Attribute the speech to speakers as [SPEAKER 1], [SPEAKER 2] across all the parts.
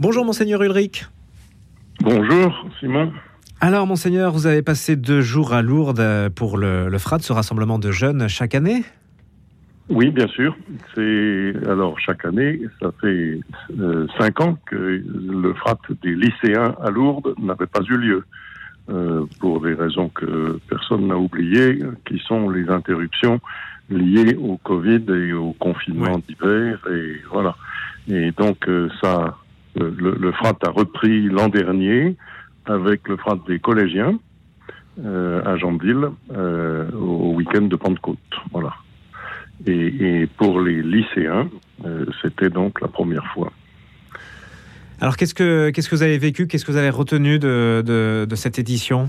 [SPEAKER 1] Bonjour monseigneur Ulrich.
[SPEAKER 2] Bonjour Simon.
[SPEAKER 1] Alors monseigneur, vous avez passé deux jours à Lourdes pour le, le FRAD, ce rassemblement de jeunes chaque année?
[SPEAKER 2] Oui, bien sûr. C'est alors chaque année, ça fait euh, cinq ans que le FRAT des lycéens à Lourdes n'avait pas eu lieu. Euh, pour des raisons que personne n'a oubliées, qui sont les interruptions liées au Covid et au confinement d'hiver. Et voilà. Et donc, euh, ça, le, le, FRAT a repris l'an dernier avec le FRAT des collégiens euh, à Jambille euh, au week-end de Pentecôte. Voilà. Et, et pour les lycéens, euh, c'était donc la première fois.
[SPEAKER 1] Alors, qu'est-ce que, qu'est-ce que vous avez vécu? Qu'est-ce que vous avez retenu de, de, de cette édition?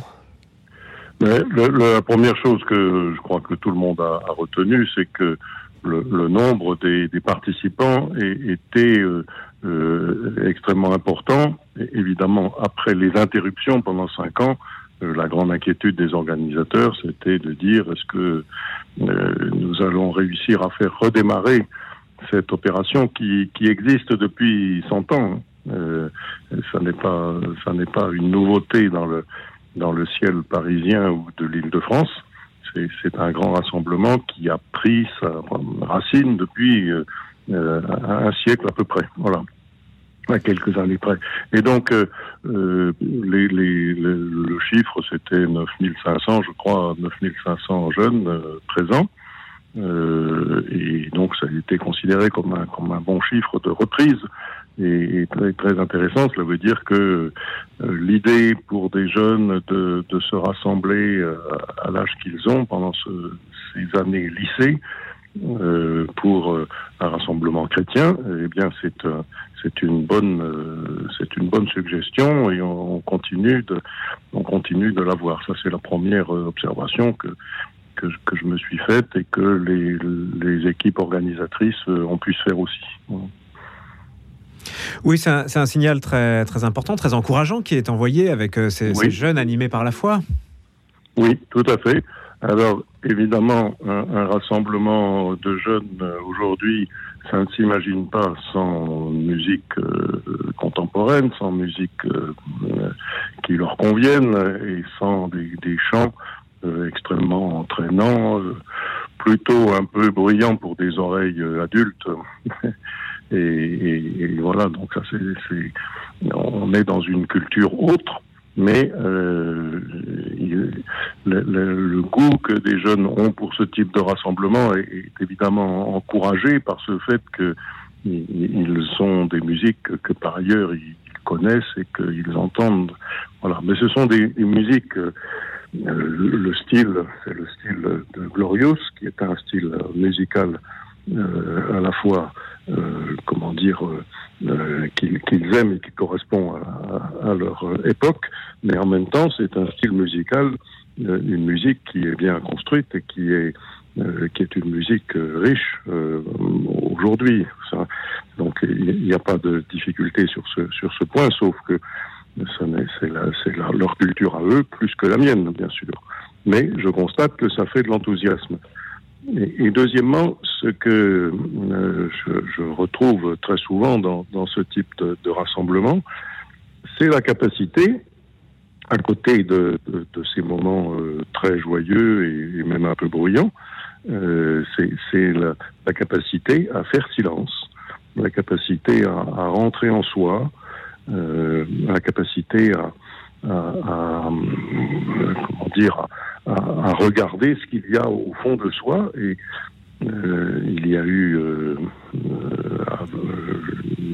[SPEAKER 2] Mais le, le, La première chose que je crois que tout le monde a, a retenu, c'est que le, le, nombre des, des participants était euh, euh, extrêmement important. Évidemment, après les interruptions pendant cinq ans, euh, la grande inquiétude des organisateurs, c'était de dire est-ce que euh, nous allons réussir à faire redémarrer cette opération qui, qui existe depuis 100 ans. Euh, ça n'est pas, ça n'est pas une nouveauté dans le dans le ciel parisien ou de l'Île-de-France. C'est un grand rassemblement qui a pris sa racine depuis euh, un siècle à peu près. Voilà à quelques années près. Et donc, euh, les, les, les, le chiffre, c'était 9500, je crois, 9500 jeunes euh, présents. Euh, et donc, ça a été considéré comme un, comme un bon chiffre de reprise. Et, et très, très intéressant, cela veut dire que l'idée pour des jeunes de, de se rassembler à l'âge qu'ils ont pendant ce, ces années lycée, euh, pour euh, un rassemblement chrétien, eh bien c'est euh, c'est une bonne euh, c'est une bonne suggestion et on, on, continue de on continue de l'avoir. Ça c'est la première observation que, que que je me suis faite et que les les équipes organisatrices ont pu se faire aussi.
[SPEAKER 1] Oui, c'est un, un, signal très, très important, très encourageant qui est envoyé avec ces, oui. ces jeunes animés par la foi.
[SPEAKER 2] Oui, tout à fait. Alors, évidemment, un, rassemblement de jeunes euh, aujourd'hui, ça ne s'imagine pas sans musique euh, contemporaine, sans musique euh, qui leur convienne et sans des, chants extrêmement entraînants, plutôt un peu bruyants pour des oreilles adultes. et, et, voilà, donc ça c'est, on est dans une culture autre mais euh, le, goût que des jeunes ont pour ce type de rassemblement est, évidemment encouragé par ce fait que ils sont des musiques que, par ailleurs ils connaissent et qu'ils entendent. Voilà. Mais ce sont des, musiques. Euh, le style, c'est le style de Glorious, qui est un style musical euh, à la fois, dire, euh, qu'ils qu aiment et qui correspond à, leur époque, mais en même temps, c'est un style musical, euh, une musique qui est bien construite et qui est euh, qui est une musique riche aujourd'hui. Donc il n'y a pas de difficulté sur ce sur ce point, sauf que c'est leur culture à eux plus que la mienne, bien sûr. Mais je constate que ça fait de l'enthousiasme. Et, deuxièmement, que euh, je, retrouve très souvent dans, ce type de, rassemblement, c'est la capacité, à côté de, ces moments euh, très joyeux et, même un peu bruyants, euh, c'est la, capacité à faire silence, la capacité à, à rentrer en soi, la capacité à, à, comment dire, à, à regarder ce qu'il y a au fond de soi. Et euh, il y a eu euh, euh,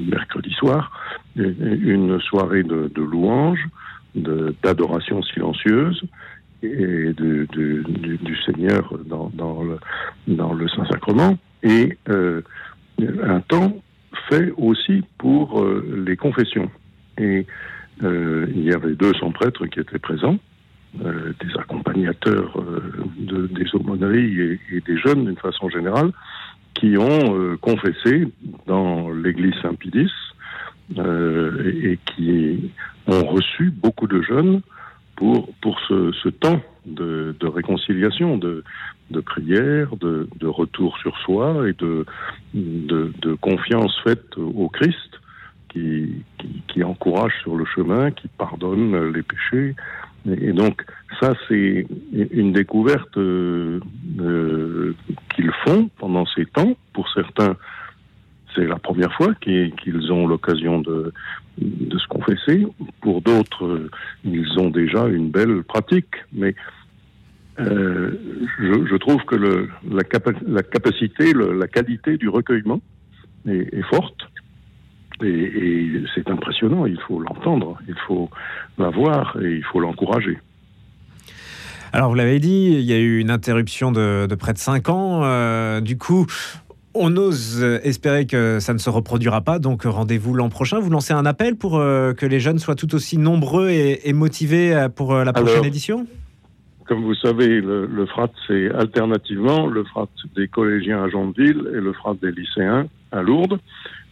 [SPEAKER 2] mercredi soir une soirée de, de louanges, d'adoration silencieuse et du, Seigneur dans, le, dans le Saint-Sacrement. Et euh, un temps fait aussi pour euh, les confessions. Et euh, il y avait 200 prêtres qui étaient présents, euh, des accompagnateurs euh, de, des aumôneries et, et, des jeunes d'une façon générale, qui ont euh, confessé dans l'église Saint-Pidis euh, et, et, qui ont reçu beaucoup de jeunes pour, pour ce, ce temps de, de, réconciliation, de, de prière, de, de, retour sur soi et de, de, confiance faite au Christ qui, qui, encourage sur le chemin, qui pardonne les péchés. Et donc ça, c'est une découverte euh, euh, qu'ils font pendant ces temps. Pour certains, c'est la première fois qu'ils ont l'occasion de, de, se confesser. Pour d'autres, ils ont déjà une belle pratique. Mais euh, je, je, trouve que le, la, la, capacité, la qualité du recueillement est, est forte. Et, et c'est impressionnant, il faut l'entendre, il faut la voir et il faut l'encourager.
[SPEAKER 1] Alors, vous l'avez dit, il y a eu une interruption de, de près de 5 ans. Euh, du coup, on ose espérer que ça ne se reproduira pas, donc rendez-vous l'an prochain. Vous lancez un appel pour euh, que les jeunes soient tout aussi nombreux et, et motivés euh, pour la prochaine
[SPEAKER 2] Alors,
[SPEAKER 1] édition?
[SPEAKER 2] Comme vous savez, le, le FRAT, c'est alternativement le FRAT des collégiens à Jeanville et le FRAT des lycéens à Lourdes.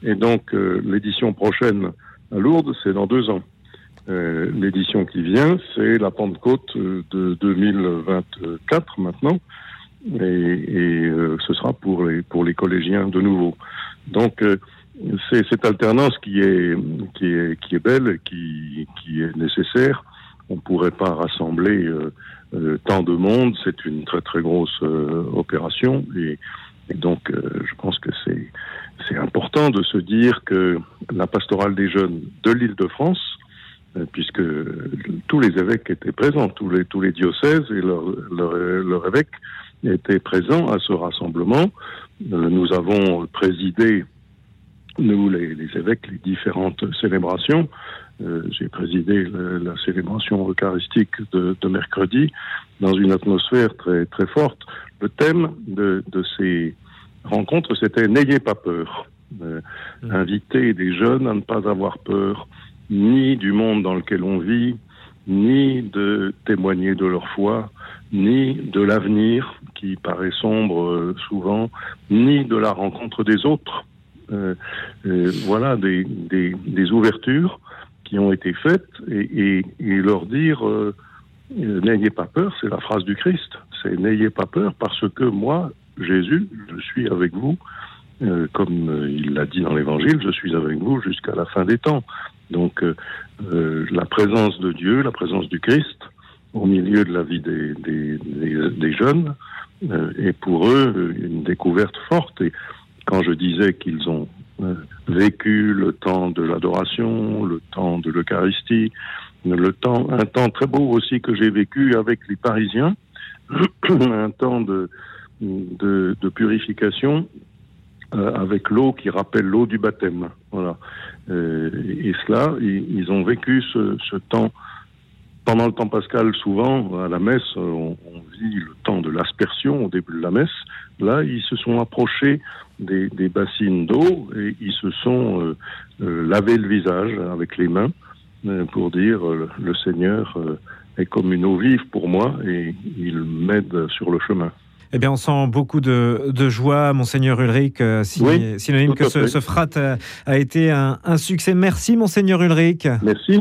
[SPEAKER 2] Et donc, euh, l'édition prochaine à Lourdes, c'est dans deux ans. Euh, l'édition qui vient, c'est la Pentecôte de 2024 maintenant, et, euh, ce sera pour les pour les collégiens de nouveau. Donc euh, c'est cette alternance qui est qui est qui est belle, qui qui est nécessaire. On pourrait pas rassembler euh, tant de monde, c'est une très très grosse opération, et, et donc je pense que c'est c'est important de se dire que la pastorale des jeunes de l'Île-de-France puisque tous les évêques étaient présents, tous les, tous les diocèses et leur, leur, leur évêque étaient présents à ce rassemblement. Nous avons présidé, nous les, les évêques, les différentes célébrations. Euh, J'ai présidé la, la, célébration eucharistique de, de, mercredi dans une atmosphère très, très forte. Le thème de, de ces rencontres, c'était N'ayez pas peur. Euh, mmh. Inviter des jeunes à ne pas avoir peur ni du monde dans lequel on vit, ni de témoigner de leur foi, ni de l'avenir qui paraît sombre euh, souvent, ni de la rencontre des autres. Euh, euh, voilà des, ouvertures qui ont été faites et, leur dire euh, n'ayez pas peur, c'est la phrase du Christ, c'est n'ayez pas peur parce que moi, Jésus, je suis avec vous, comme il l'a dit dans l'Évangile, je suis avec vous jusqu'à la fin des temps. Donc la présence de Dieu, la présence du Christ au milieu de la vie des, jeunes est pour eux une découverte forte. Quand je disais qu'ils ont euh, vécu le temps de l'adoration, le temps de l'Eucharistie, le temps, un temps très beau aussi que j'ai vécu avec les Parisiens, un temps de, purification euh, avec l'eau qui rappelle l'eau du baptême. Voilà. Euh, et cela, ils, ont vécu ce, temps. Pendant le temps pascal, souvent, à la messe, on, vit le de l'aspersion au début de la messe. Là, ils se sont approchés des, des bassines d'eau et ils se sont euh, euh, lavés le visage avec les mains euh, pour dire le Seigneur est comme une eau vive pour moi et il m'aide sur le chemin.
[SPEAKER 1] Eh bien, on sent beaucoup de, de joie, Monseigneur Ulrich, euh, si,
[SPEAKER 2] oui,
[SPEAKER 1] synonyme que ce, ce, frat a, a été un, un, succès. Merci, Monseigneur Ulrich.
[SPEAKER 2] Merci.